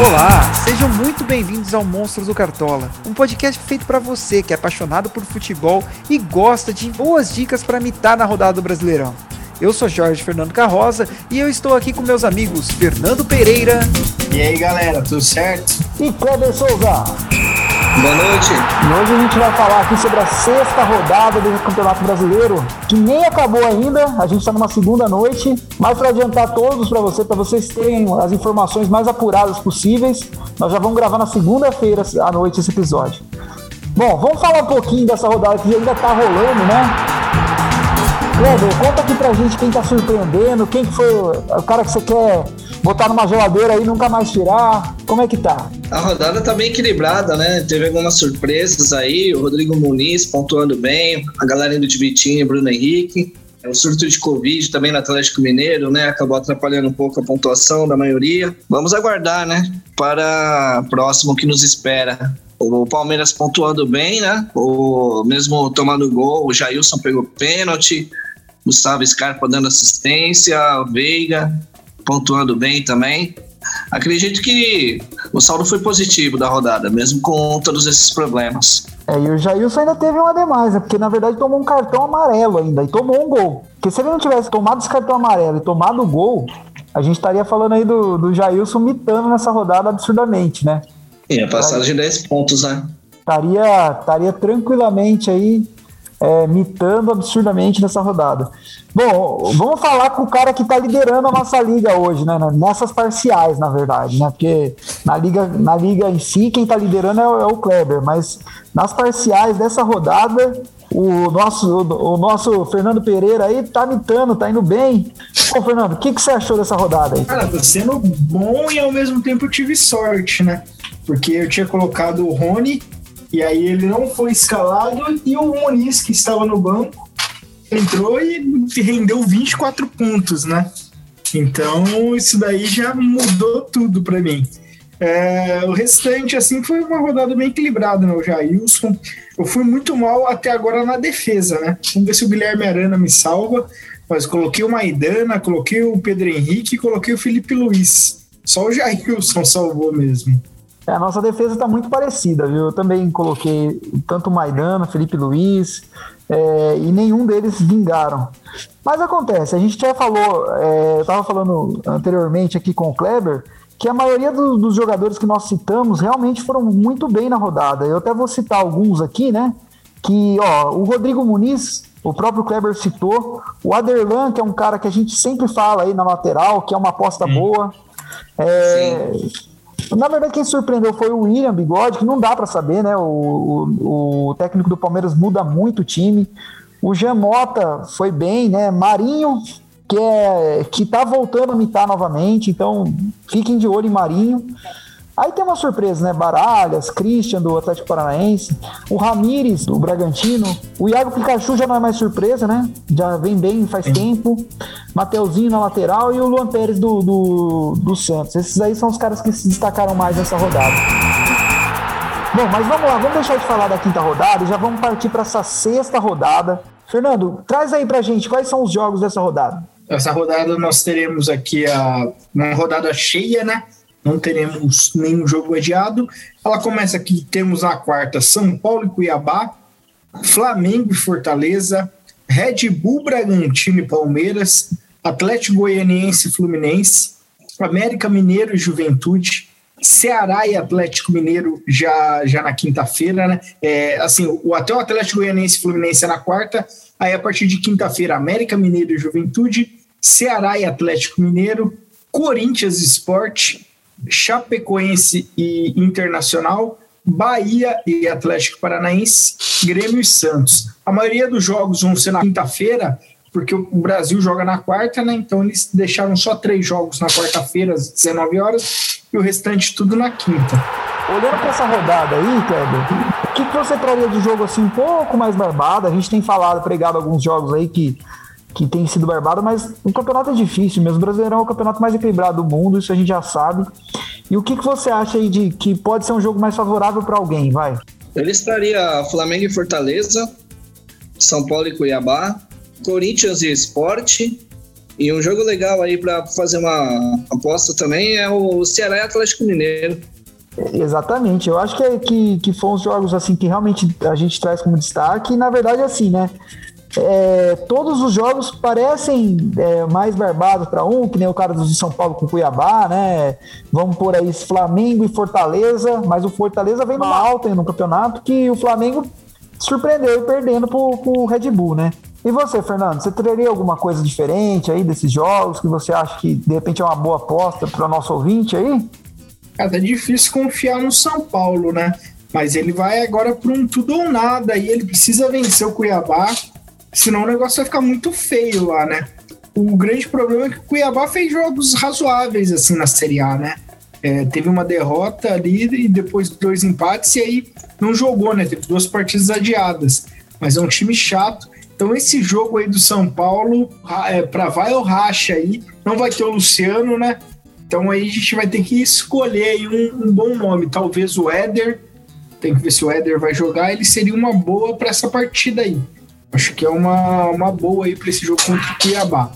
Olá, sejam muito bem-vindos ao Monstros do Cartola, um podcast feito para você que é apaixonado por futebol e gosta de boas dicas para mitar na rodada do Brasileirão. Eu sou Jorge Fernando Carrosa e eu estou aqui com meus amigos Fernando Pereira. E aí galera, tudo certo? E Kleber Souza. Boa noite. E hoje a gente vai falar aqui sobre a sexta rodada do Campeonato Brasileiro, que nem acabou ainda, a gente está numa segunda noite, mas para adiantar todos para você, para vocês terem as informações mais apuradas possíveis, nós já vamos gravar na segunda-feira à noite esse episódio. Bom, vamos falar um pouquinho dessa rodada que ainda está rolando, né? Kleber, conta aqui pra gente quem tá surpreendendo, quem que foi o cara que você quer botar numa geladeira e nunca mais tirar. Como é que tá? A rodada tá bem equilibrada, né? Teve algumas surpresas aí, o Rodrigo Muniz pontuando bem, a galera indo de e Bruno Henrique. O surto de Covid também no Atlético Mineiro, né? Acabou atrapalhando um pouco a pontuação da maioria. Vamos aguardar, né? Para próximo que nos espera. O Palmeiras pontuando bem, né? O mesmo tomando gol, o Jailson pegou pênalti. Gustavo Scarpa dando assistência, Veiga pontuando bem também. Acredito que o saldo foi positivo da rodada, mesmo com todos esses problemas. É, e o Jailson ainda teve uma demais, né? porque na verdade tomou um cartão amarelo ainda e tomou um gol. Porque se ele não tivesse tomado esse cartão amarelo e tomado o gol, a gente estaria falando aí do, do Jailson mitando nessa rodada absurdamente, né? Ia passar de 10 pontos, né? Estaria, estaria tranquilamente aí é, mitando absurdamente nessa rodada. Bom, vamos falar com o cara que está liderando a nossa liga hoje, né? Nessas parciais, na verdade, né? Porque na liga, na liga em si, quem está liderando é, é, o Kleber, mas nas parciais dessa rodada, o nosso, o, o nosso Fernando Pereira aí tá mitando, tá indo bem. Ô, Fernando, o que, que você achou dessa rodada aí? Cara, tá sendo bom e ao mesmo tempo eu tive sorte, né? Porque eu tinha colocado o Rony e aí ele não foi escalado e o Muniz, que estava no banco, entrou e rendeu 24 pontos, né? Então isso daí já mudou tudo para mim. É, o restante, assim, foi uma rodada bem equilibrada, né? O Jailson. Eu fui muito mal até agora na defesa, né? Vamos ver se o Guilherme Arana me salva. Mas coloquei o Maidana, coloquei o Pedro Henrique coloquei o Felipe Luiz. Só o Jailson salvou mesmo. É, a nossa defesa está muito parecida, viu? Eu também coloquei tanto Maidana, Felipe Luiz, é, e nenhum deles vingaram. Mas acontece, a gente já falou, é, eu estava falando anteriormente aqui com o Kleber, que a maioria do, dos jogadores que nós citamos realmente foram muito bem na rodada. Eu até vou citar alguns aqui, né? Que, ó, o Rodrigo Muniz, o próprio Kleber citou, o Aderlan, que é um cara que a gente sempre fala aí na lateral, que é uma aposta hum. boa. É, na verdade, quem surpreendeu foi o William Bigode, que não dá para saber, né? O, o, o, técnico do Palmeiras muda muito o time. O Jean Mota foi bem, né? Marinho, que, é, que tá voltando a mitar novamente, então fiquem de olho em Marinho. Aí tem uma surpresa, né? Baralhas, Christian do Atlético Paranaense, o Ramires do Bragantino, o Iago Pikachu já não é mais surpresa, né? Já vem bem faz Sim. tempo. Mateuzinho na lateral e o Luan Pérez do, do, do Santos. Esses aí são os caras que se destacaram mais nessa rodada. Bom, mas vamos lá, vamos deixar de falar da quinta rodada e já vamos partir para essa sexta rodada. Fernando, traz aí pra gente quais são os jogos dessa rodada. Essa rodada nós teremos aqui a, uma rodada cheia, né? Não teremos nenhum jogo adiado. Ela começa aqui, temos na quarta São Paulo e Cuiabá, Flamengo e Fortaleza, Red Bull Bragantino e Palmeiras, Atlético Goianiense e Fluminense, América Mineiro e Juventude, Ceará e Atlético Mineiro já, já na quinta-feira, né? É, assim, o, até o Atlético Goianiense e Fluminense é na quarta, aí a partir de quinta-feira, América Mineiro e Juventude, Ceará e Atlético Mineiro, Corinthians Esporte, Chapecoense e Internacional, Bahia e Atlético Paranaense, Grêmio e Santos. A maioria dos jogos vão ser na quinta-feira, porque o Brasil joga na quarta, né? Então eles deixaram só três jogos na quarta-feira, às 19 horas, e o restante tudo na quinta. Olhando para essa rodada aí, Kleber, o que, que você traria de jogo assim um pouco mais barbado? A gente tem falado, pregado alguns jogos aí que que tem sido barbado, mas o campeonato é difícil mesmo. O Brasileirão é o campeonato mais equilibrado do mundo, isso a gente já sabe. E o que, que você acha aí de que pode ser um jogo mais favorável para alguém? Vai. Ele estaria Flamengo e Fortaleza, São Paulo e Cuiabá, Corinthians e Esporte, E um jogo legal aí para fazer uma aposta também é o Ceará e Atlético Mineiro. Exatamente, eu acho que, é, que, que foram os jogos assim que realmente a gente traz como destaque, e na verdade assim, né? É, todos os jogos parecem é, mais barbados para um, que nem o cara do São Paulo com Cuiabá, né? Vamos por aí Flamengo e Fortaleza, mas o Fortaleza vem numa alta no campeonato que o Flamengo surpreendeu perdendo pro, pro Red Bull, né? E você, Fernando, você teria alguma coisa diferente aí desses jogos que você acha que de repente é uma boa aposta para o nosso ouvinte aí? Cara, é difícil confiar no São Paulo, né? Mas ele vai agora para um tudo ou nada e ele precisa vencer o Cuiabá, senão o negócio vai ficar muito feio lá, né? O grande problema é que o Cuiabá fez jogos razoáveis assim na Série A, né? É, teve uma derrota ali e depois dois empates e aí não jogou, né? Teve duas partidas adiadas. Mas é um time chato. Então esse jogo aí do São Paulo, é, para vai ou racha aí, não vai ter o Luciano, né? Então aí a gente vai ter que escolher um, um, bom nome. Talvez o Éder. Tem que ver se o Éder vai jogar. Ele seria uma boa para essa partida aí. Acho que é uma, uma boa aí para esse jogo contra o Cuiabá.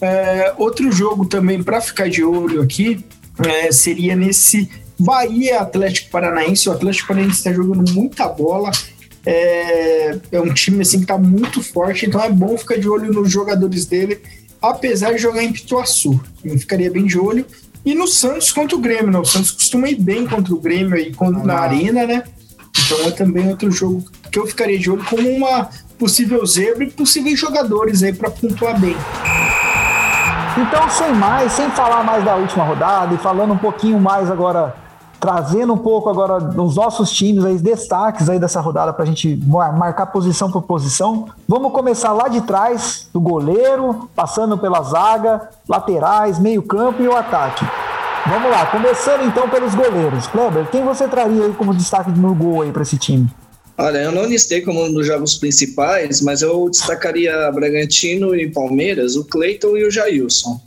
É, outro jogo também para ficar de olho aqui é, seria nesse Bahia Atlético Paranaense. O Atlético Paranaense está jogando muita bola. É, é um time assim que está muito forte, então é bom ficar de olho nos jogadores dele, apesar de jogar em Pituaçu. Eu ficaria bem de olho. E no Santos contra o Grêmio, né? O Santos costuma ir bem contra o Grêmio aí ah, na arena, né? Então é também outro jogo que eu ficaria de olho como uma possível zebra e possíveis jogadores aí para pontuar bem. Então, sem mais, sem falar mais da última rodada e falando um pouquinho mais agora trazendo um pouco agora dos nossos times, aí, destaques aí dessa rodada para a gente marcar posição por posição. Vamos começar lá de trás, do goleiro, passando pela zaga, laterais, meio-campo e o ataque. Vamos lá, começando então pelos goleiros. Kleber, quem você traria aí como destaque no gol aí para esse time? Olha, eu não listei como um dos jogos principais, mas eu destacaria Bragantino e Palmeiras, o Cleiton e o Jailson.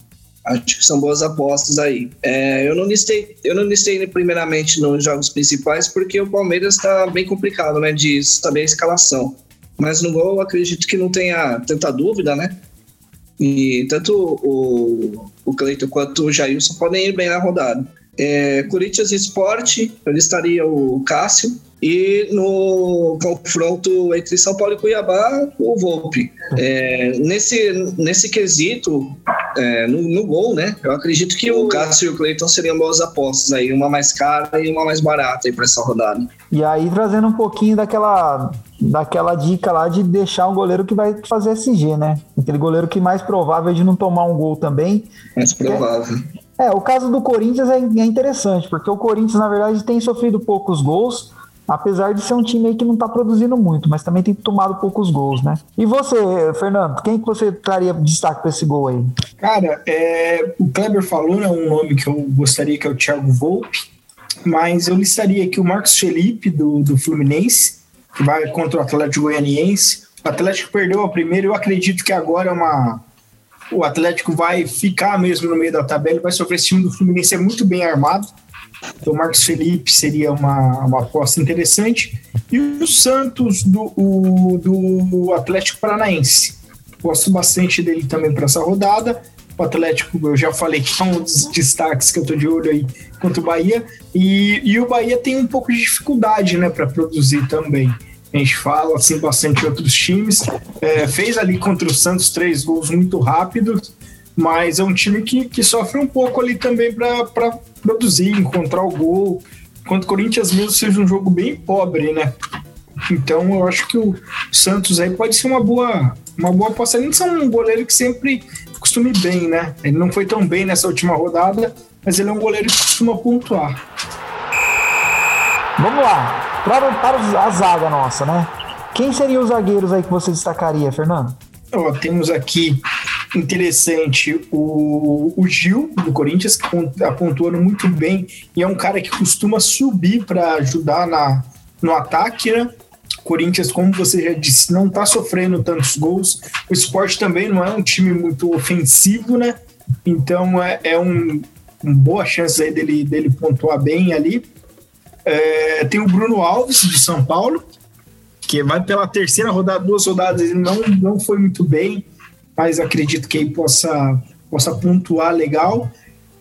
Acho que são boas apostas aí. É, eu não listei, eu não listei primeiramente nos jogos principais porque o Palmeiras está bem complicado, né, de saber a escalação. Mas no gol, acredito que não tenha tanta dúvida, né? E tanto o, o Cleiton quanto o Jailson podem ir bem na rodada. É, Corinthians Esporte, eu listaria o Cássio, e no confronto entre São Paulo e Cuiabá, o Volpe. É, nesse, nesse quesito, é, no, no, gol, né? Eu acredito que o Cássio e o Cleiton seriam boas apostas aí, uma mais cara e uma mais barata aí para essa rodada. E aí trazendo um pouquinho daquela daquela dica lá de deixar um goleiro que vai fazer SG, né? Aquele goleiro que mais provável de não tomar um gol também. Mais provável. É, é o caso do Corinthians é, é interessante, porque o Corinthians, na verdade, tem sofrido poucos gols, Apesar de ser um time aí que não está produzindo muito, mas também tem tomado poucos gols, né? E você, Fernando, quem que você traria destaque para esse gol aí? Cara, é, o Kleber falou, né, um nome que eu gostaria que é o Thiago Volpe, mas eu listaria aqui o Marcos Felipe do, do Fluminense, que vai contra o Atlético Goianiense. O Atlético perdeu a primeira, eu acredito que agora é uma o Atlético vai ficar mesmo no meio da tabela, vai sofrer esse time do Fluminense é muito bem armado. Então, o Marcos Felipe seria uma, uma aposta interessante. E o Santos do, o, do Atlético Paranaense. Gosto bastante dele também para essa rodada. O Atlético, eu já falei que é um dos destaques que eu estou de olho aí contra o Bahia. E, e o Bahia tem um pouco de dificuldade né, para produzir também. A gente fala assim bastante de outros times. É, fez ali contra o Santos três gols muito rápidos, mas é um time que, que sofre um pouco ali também para produzir, encontrar o gol. Enquanto o Corinthians mesmo seja um jogo bem pobre, né? Então eu acho que o Santos aí pode ser uma boa, uma boa aposta. Ele é um goleiro que sempre costuma ir bem, né? Ele não foi tão bem nessa última rodada, mas ele é um goleiro que costuma pontuar. Vamos lá, para, para a zaga nossa, né? Quem seriam os zagueiros aí que você destacaria, Fernando? Ó, temos aqui interessante o, o Gil, do Corinthians, que está pontuando muito bem e é um cara que costuma subir para ajudar na, no ataque, né? Corinthians, como você já disse, não está sofrendo tantos gols. O esporte também não é um time muito ofensivo, né? Então é, é um, uma boa chance aí dele, dele pontuar bem ali. É, tem o Bruno Alves, de São Paulo, que vai pela terceira rodada, duas rodadas, ele não, não foi muito bem mas acredito que ele possa possa pontuar legal.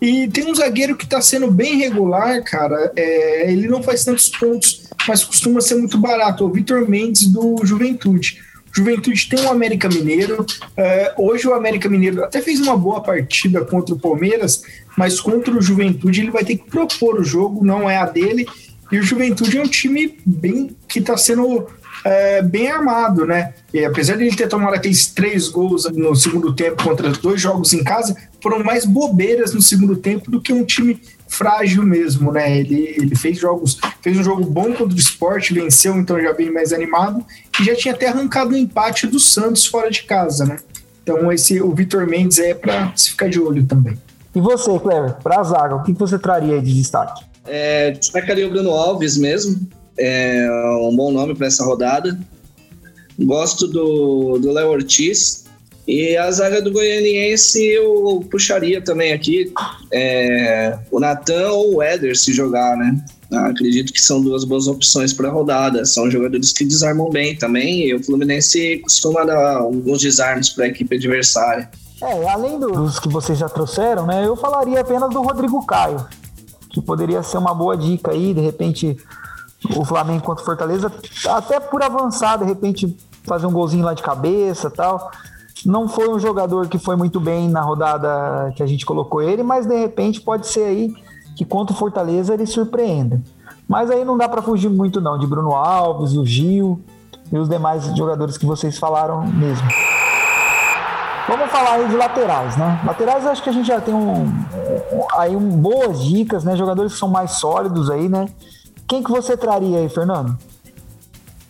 E tem um zagueiro que está sendo bem regular, cara. É, ele não faz tantos pontos, mas costuma ser muito barato. É o Vitor Mendes do Juventude. Juventude tem o América Mineiro. É, hoje o América Mineiro até fez uma boa partida contra o Palmeiras, mas contra o Juventude ele vai ter que propor o jogo, não é a dele. E o Juventude é um time bem que está sendo é, bem armado, né? E apesar de ele ter tomado aqueles três gols no segundo tempo contra dois jogos em casa, foram mais bobeiras no segundo tempo do que um time frágil mesmo, né? Ele, ele fez jogos, fez um jogo bom contra o esporte, venceu, então já vem mais animado, e já tinha até arrancado o um empate do Santos fora de casa, né? Então esse o Vitor Mendes é para se ficar de olho também. E você, Cleber, para a zaga, o que você traria de destaque? É, destacaria o Bruno Alves mesmo, é um bom nome para essa rodada. Gosto do Léo Ortiz. E a zaga do Goianiense eu puxaria também aqui é, o Natan ou o Éder se jogar, né? acredito que são duas boas opções para a rodada. São jogadores que desarmam bem também. E o Fluminense costuma dar alguns desarmes para a equipe adversária. É, além dos que vocês já trouxeram, né? Eu falaria apenas do Rodrigo Caio, que poderia ser uma boa dica aí, de repente o Flamengo contra o Fortaleza, até por avançar, de repente fazer um golzinho lá de cabeça tal. Não foi um jogador que foi muito bem na rodada que a gente colocou ele, mas de repente pode ser aí que contra o Fortaleza ele surpreenda. Mas aí não dá para fugir muito não, de Bruno Alves, o Gil e os demais jogadores que vocês falaram mesmo. Vamos falar aí de laterais, né? Laterais acho que a gente já tem um, aí um, boas dicas, né? Jogadores que são mais sólidos aí, né? Quem que você traria aí, Fernando?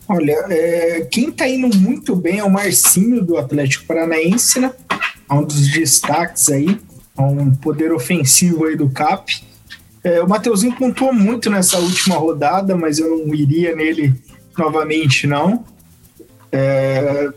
Olha, é, quem tá indo muito bem é o Marcinho do Atlético Paranaense, né? É um dos destaques aí, é um poder ofensivo aí do CAP. É, o Mateuzinho pontuou muito nessa última rodada, mas eu não iria nele novamente, não. É,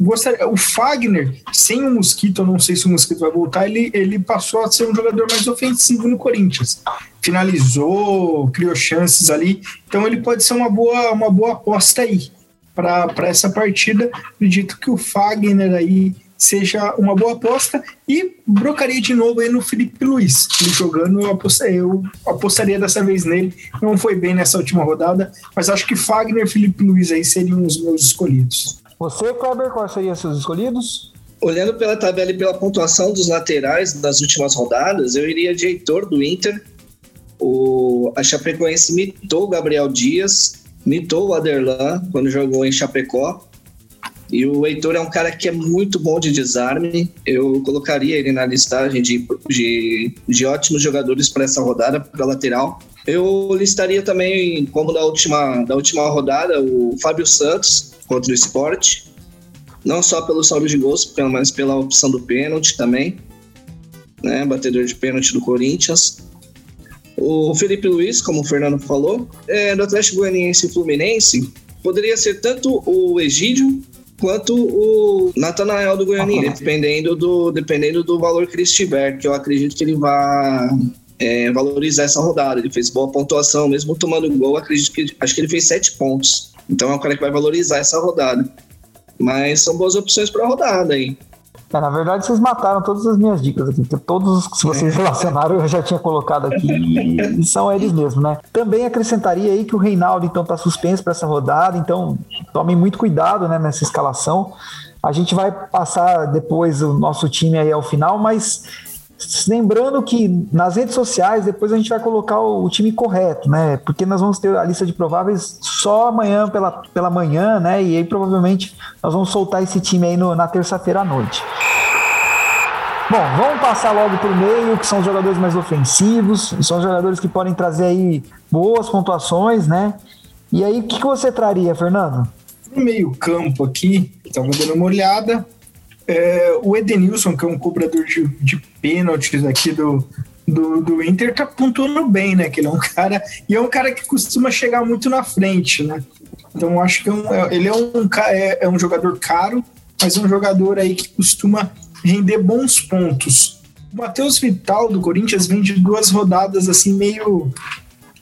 gostaria, o Fagner, sem o Mosquito, eu não sei se o Mosquito vai voltar, ele, ele passou a ser um jogador mais ofensivo no Corinthians. Finalizou, criou chances ali, então ele pode ser uma boa, uma boa aposta aí para essa partida. Acredito que o Fagner aí seja uma boa aposta e brocaria de novo aí no Felipe Luiz. Ele jogando, eu apostaria, eu apostaria dessa vez nele. Não foi bem nessa última rodada, mas acho que Fagner e Felipe Luiz aí seriam os meus escolhidos. Você, Kleber, quais seriam seus escolhidos? Olhando pela tabela e pela pontuação dos laterais das últimas rodadas, eu iria de Heitor do Inter. O, a Chapecoense mitou o Gabriel Dias, mitou o Aderlan quando jogou em Chapecó. E o Heitor é um cara que é muito bom de desarme. Eu colocaria ele na listagem de, de, de ótimos jogadores para essa rodada, para lateral. Eu listaria também, como da última, da última rodada, o Fábio Santos, contra o esporte. Não só pelo saldo de gols, mas pela opção do pênalti também. Né, batedor de pênalti do Corinthians. O Felipe Luiz, como o Fernando falou, é, do Atlético Goianiense e Fluminense, poderia ser tanto o Egídio quanto o Natanael do Goiânia, dependendo do, dependendo do valor que ele estiver, que eu acredito que ele vai é, valorizar essa rodada. Ele fez boa pontuação, mesmo tomando gol, acredito que acho que ele fez sete pontos. Então é um cara que vai valorizar essa rodada. Mas são boas opções para a rodada aí. É, na verdade, vocês mataram todas as minhas dicas aqui, porque todos os que vocês relacionaram eu já tinha colocado aqui e, são eles mesmos, né? Também acrescentaria aí que o Reinaldo então está suspenso para essa rodada, então tomem muito cuidado né, nessa escalação. A gente vai passar depois o nosso time aí ao final, mas Lembrando que nas redes sociais depois a gente vai colocar o, time correto, né? Porque nós vamos ter a lista de prováveis só amanhã pela, pela manhã, né? E aí provavelmente nós vamos soltar esse time aí no, na terça-feira à noite. Bom, vamos passar logo para o meio, que são os jogadores mais ofensivos, são jogadores que podem trazer aí boas pontuações, né? E aí, o que, que você traria, Fernando? No meio campo aqui, estava dando uma olhada, é, o Edenilson, que é um cobrador de, de pênaltis aqui do, do, do Inter, tá pontuando bem, né? Que ele é um cara. E é um cara que costuma chegar muito na frente, né? Então acho que é um, é, ele é um, é, é um jogador caro, mas é um jogador aí que costuma render bons pontos. O Matheus Vital do Corinthians vem de duas rodadas assim, meio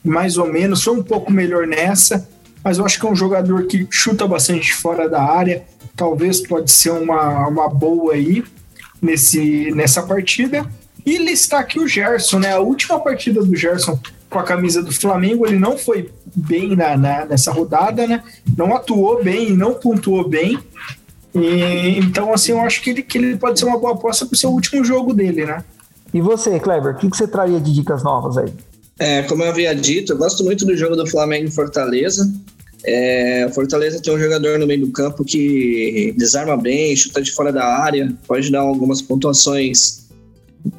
mais ou menos, foi um pouco melhor nessa, mas eu acho que é um jogador que chuta bastante fora da área, talvez pode ser uma, uma boa aí. nesse, nessa partida. E listar aqui o Gerson, né? A última partida do Gerson com a camisa do Flamengo, ele não foi bem na, na nessa rodada, né? Não atuou bem, não pontuou bem. E, então, assim, eu acho que ele, que ele pode ser uma boa aposta para o seu último jogo dele, né? E você, Kleber, o que, que você traria de dicas novas aí? É, como eu havia dito, eu gosto muito do jogo do Flamengo em Fortaleza. É, Fortaleza tem um jogador no meio do campo que desarma bem, chuta de fora da área, pode dar algumas pontuações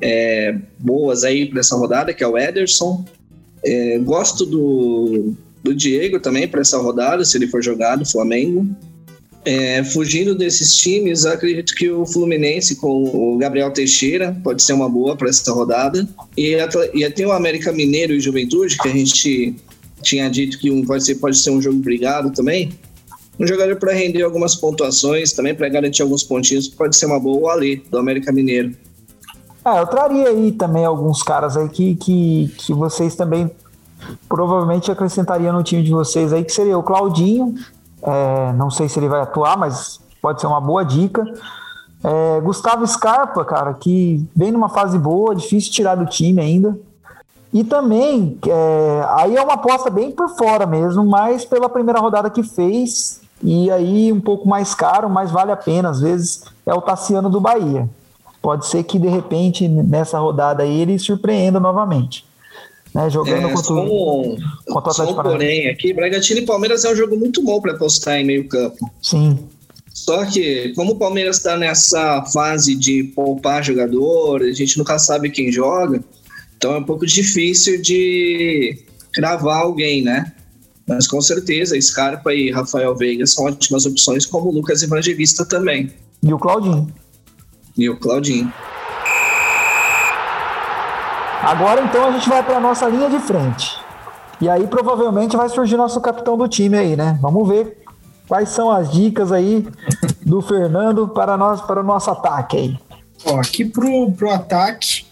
é, boas aí para essa rodada, que é o Ederson. É, gosto do, do Diego também para essa rodada, se ele for jogado, Flamengo. É, fugindo desses times, acredito que o Fluminense com o Gabriel Teixeira pode ser uma boa para essa rodada. E, e tem o América Mineiro e Juventude, que a gente tinha dito que um, pode, ser, pode ser um jogo brigado também. Um jogador para render algumas pontuações, também para garantir alguns pontinhos, pode ser uma boa. O do América Mineiro. Ah, eu traria aí também alguns caras aí que, que, que vocês também provavelmente acrescentariam no time de vocês aí, que seria o Claudinho, é, não sei se ele vai atuar, mas pode ser uma boa dica. É, Gustavo Scarpa, cara, que vem numa fase boa, difícil tirar do time ainda. E também, é, aí é uma aposta bem por fora mesmo, mas pela primeira rodada que fez, e aí um pouco mais caro, mas vale a pena, às vezes, é o Tassiano do Bahia. Pode ser que de repente nessa rodada aí ele surpreenda novamente né? Jogando é, contra, um, contra o Atlético Porém, aqui, Bragantino e Palmeiras é um jogo muito bom para apostar em meio campo. Sim. Só que, como o Palmeiras está nessa fase de poupar jogador, a gente nunca sabe quem joga, então é um pouco difícil de cravar alguém, né? Mas com certeza, Scarpa e Rafael Veiga são ótimas opções, como o Lucas Evangelista também. E o Claudinho. E o Claudinho. Agora então a gente vai para nossa linha de frente. E aí provavelmente vai surgir nosso capitão do time aí, né? Vamos ver quais são as dicas aí do Fernando para nós para o nosso ataque aí. Ó, aqui pro, pro ataque,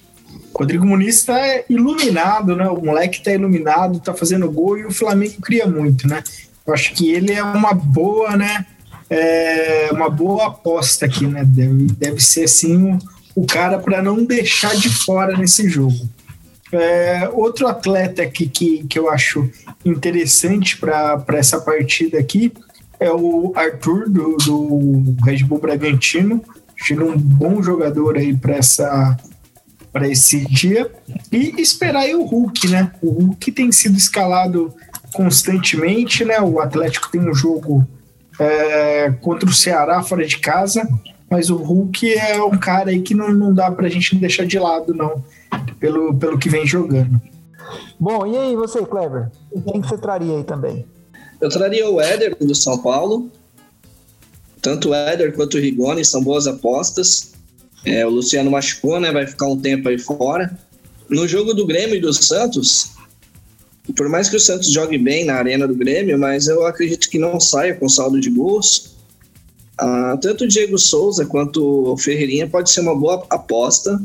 Rodrigo Muniz está iluminado, né? O moleque está iluminado, está fazendo gol e o Flamengo cria muito, né? Eu acho que ele é uma boa, né? É uma boa aposta aqui, né? Deve, deve ser assim o, o cara para não deixar de fora nesse jogo. É, outro atleta que, que, que eu acho interessante para essa partida aqui é o Arthur, do, do Red Bull Bragantino. Acho um bom jogador aí para essa para esse dia e esperar aí o Hulk, né? O Hulk tem sido escalado constantemente, né? O Atlético tem um jogo é, contra o Ceará fora de casa, mas o Hulk é um cara aí que não, não dá para a gente deixar de lado, não pelo, pelo que vem jogando. Bom, e aí você, Clever? Quem que você traria aí também? Eu traria o Éder do São Paulo. Tanto o Éder quanto o Rigoni são boas apostas. É, o Luciano machucou, né? Vai ficar um tempo aí fora. No jogo do Grêmio e do Santos, por mais que o Santos jogue bem na arena do Grêmio, mas eu acredito que não saia com saldo de gols. Ah, tanto o Diego Souza quanto o Ferreirinha pode ser uma boa aposta.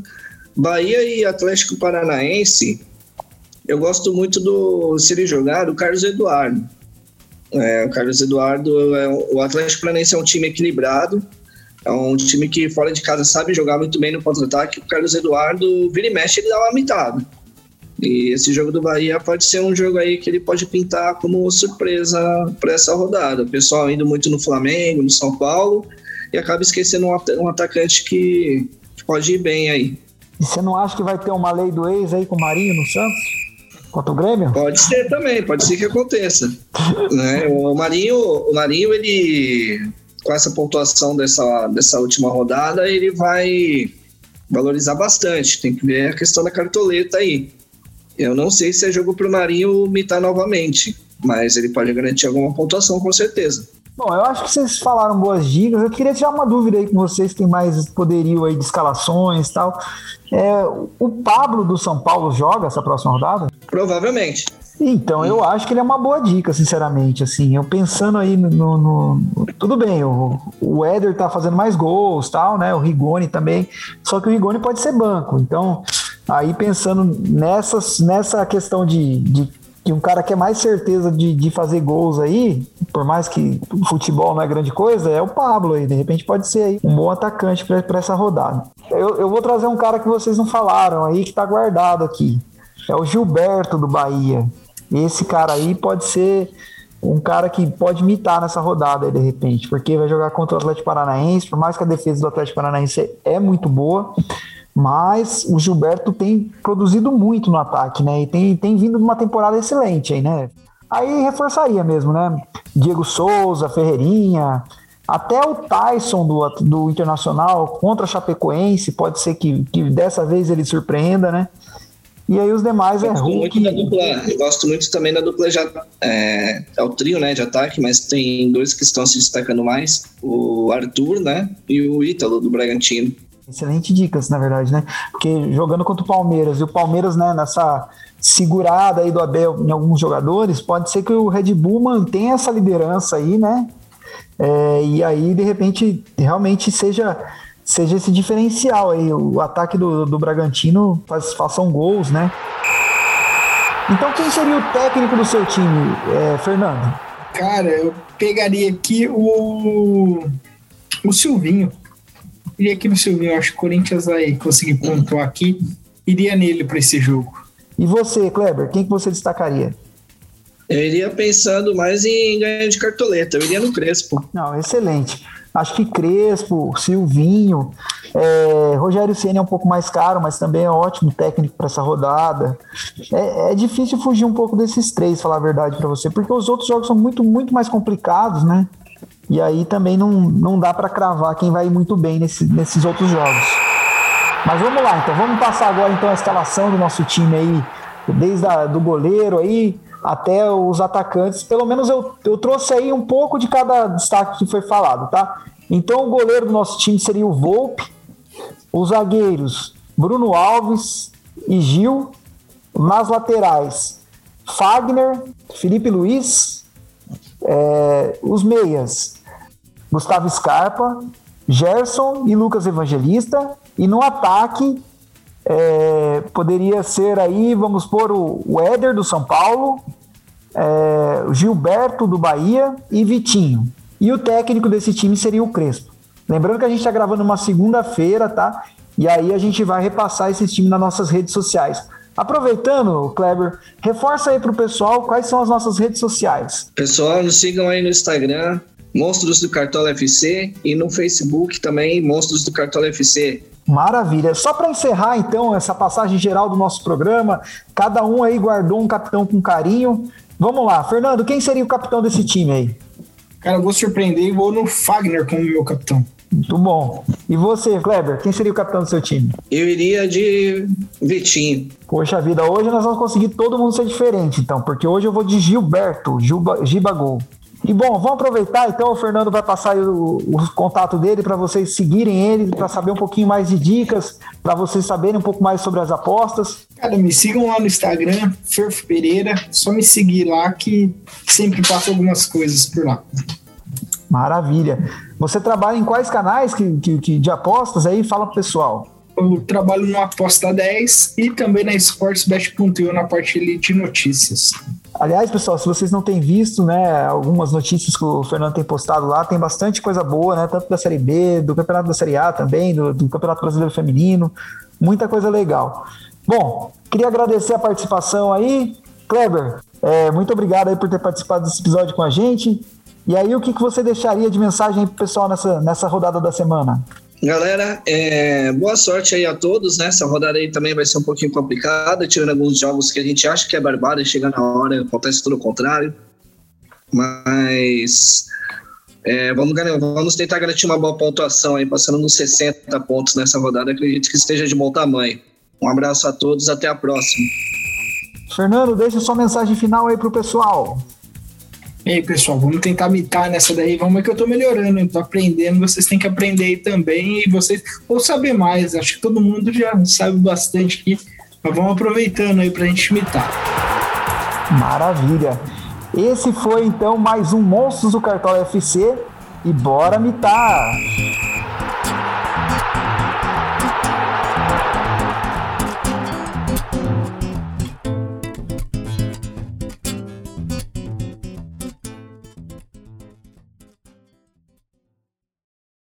Bahia e Atlético Paranaense, eu gosto muito do, se ele jogar, do Carlos Eduardo. É, o Carlos Eduardo, é, o Atlético Paranaense é um time equilibrado, é um time que fora de casa sabe jogar muito bem no contra-ataque. O Carlos Eduardo, vira e mexe, ele dá uma mitada. E esse jogo do Bahia pode ser um jogo aí que ele pode pintar como surpresa para essa rodada. O pessoal indo muito no Flamengo, no São Paulo, e acaba esquecendo um, um atacante que pode ir bem aí. E você não acha que vai ter uma lei do ex aí com o Marinho no Santos? Contra o Grêmio? Pode ser também, pode ser que aconteça. né? O Marinho, o Marinho, ele com essa pontuação dessa, dessa última rodada, ele vai valorizar bastante. Tem que ver a questão da cartoleta aí. Eu não sei se é jogo para o Marinho mitar novamente, mas ele pode garantir alguma pontuação com certeza. Bom, eu acho que vocês falaram boas dicas. Eu queria tirar uma dúvida aí com vocês, tem mais poderio aí de escalações e tal. É, o Pablo do São Paulo joga essa próxima rodada? Provavelmente. Então, eu acho que ele é uma boa dica, sinceramente. Assim, eu pensando aí no. no, no tudo bem, o, o Éder tá fazendo mais gols, tal, né? O Rigoni também. Só que o Rigoni pode ser banco. Então, aí pensando nessas, nessa questão de, de que um cara que é mais certeza de, de fazer gols aí, por mais que o futebol não é grande coisa, é o Pablo aí. De repente pode ser aí um bom atacante para essa rodada. Eu, eu vou trazer um cara que vocês não falaram aí, que tá guardado aqui. É o Gilberto do Bahia. Esse cara aí pode ser um cara que pode imitar nessa rodada aí, de repente, porque vai jogar contra o Atlético Paranaense, por mais que a defesa do Atlético Paranaense é muito boa, mas o Gilberto tem produzido muito no ataque, né? E tem, tem vindo uma temporada excelente aí, né? Aí reforçaria mesmo, né? Diego Souza, Ferreirinha, até o Tyson do, do Internacional contra a Chapecoense, pode ser que, que dessa vez ele surpreenda, né? E aí os demais é Hulk. Muito da dupla, eu gosto muito também da dupla já é, é, o trio, né, de ataque, mas tem dois que estão se destacando mais, o Arthur, né, e o Ítalo do Bragantino. Excelente dicas, na verdade, né? Porque jogando contra o Palmeiras, e o Palmeiras, né, nessa segurada aí do Abel em alguns jogadores, pode ser que o Red Bull mantenha essa liderança aí, né? É, e aí, de repente, realmente seja seja esse diferencial aí. O ataque do, do Bragantino faz, façam gols, né? Então, quem seria o técnico do seu time, é, Fernando? Cara, eu pegaria aqui o, o Silvinho. Iria aqui no Silvinho. Acho que o Corinthians vai conseguir pontuar aqui. Iria nele para esse jogo. E você, Kleber, quem que você destacaria? Eu iria pensando mais em ganhar de cartoleta. Eu iria no Crespo. Não, excelente. Acho que Crespo, Silvinho, é, Rogério Senna é um pouco mais caro, mas também é ótimo técnico para essa rodada. É, é, difícil fugir um pouco desses três, falar a verdade para você, porque os outros jogos são muito, muito mais complicados, né? E aí também não, não dá para cravar quem vai muito bem nesse, nesses outros jogos. Mas vamos lá, então. Vamos passar agora então a escalação do nosso time aí, desde a, do goleiro aí, até os atacantes. Pelo menos eu, eu trouxe aí um pouco de cada destaque que foi falado, tá? Então o goleiro do nosso time seria o Volpe, os zagueiros Bruno Alves e Gil, nas laterais Fagner, Felipe Luiz, é, os meias Gustavo Scarpa, Gerson e Lucas Evangelista, e no ataque é, poderia ser aí, vamos pôr o, o Éder do São Paulo, é, o Gilberto do Bahia e Vitinho. E o técnico desse time seria o Crespo. Lembrando que a gente está gravando uma segunda-feira, tá? E aí a gente vai repassar esse time nas nossas redes sociais. Aproveitando, Kleber, reforça aí para o pessoal quais são as nossas redes sociais. Pessoal, nos sigam aí no Instagram, Monstros do Cartola FC, e no Facebook também, Monstros do Cartola FC. Maravilha. Só para encerrar, então, essa passagem geral do nosso programa, cada um aí guardou um capitão com carinho. Vamos lá, Fernando, quem seria o capitão desse time aí? Cara, eu vou surpreender e vou no Fagner como meu capitão. Muito bom. E você, Kleber, quem seria o capitão do seu time? Eu iria de Vitinho. Poxa vida, hoje nós vamos conseguir todo mundo ser diferente, então, porque hoje eu vou de Gilberto, Gilba, Gibagol. E bom, vamos aproveitar então, o Fernando vai passar o, o contato dele para vocês seguirem ele, para saber um pouquinho mais de dicas, para vocês saberem um pouco mais sobre as apostas. Cara, me sigam lá no Instagram, Ferf Pereira, só me seguir lá que sempre passo algumas coisas por lá. Maravilha. Você trabalha em quais canais que, que, que de apostas aí? Fala pro pessoal. Eu trabalho no Aposta 10 e também na Sportsbet.io na parte de notícias. Aliás, pessoal, se vocês não têm visto, né, algumas notícias que o Fernando tem postado lá, tem bastante coisa boa, né, tanto da Série B, do Campeonato da Série A também, do, do Campeonato Brasileiro Feminino, muita coisa legal. Bom, queria agradecer a participação aí, Kleber, é, muito obrigado aí por ter participado desse episódio com a gente. E aí, o que, que você deixaria de mensagem pro pessoal nessa, nessa rodada da semana? Galera, é, boa sorte aí a todos, né? Essa rodada aí também vai ser um pouquinho complicada, tirando alguns jogos que a gente acha que é barbada e chega na hora, acontece tudo o contrário. Mas é, vamos, vamos tentar garantir uma boa pontuação aí, passando nos 60 pontos nessa rodada, acredito que esteja de bom tamanho. Um abraço a todos, até a próxima. Fernando, deixa sua mensagem final aí pro pessoal. E aí, pessoal, vamos tentar mitar nessa daí. Vamos ver que eu tô melhorando, tô aprendendo. Vocês têm que aprender aí também. E vocês, ou saber mais. Acho que todo mundo já sabe bastante aqui. Mas vamos aproveitando aí pra gente mitar. Maravilha. Esse foi então mais um Monstros do Cartola FC. E bora mitar!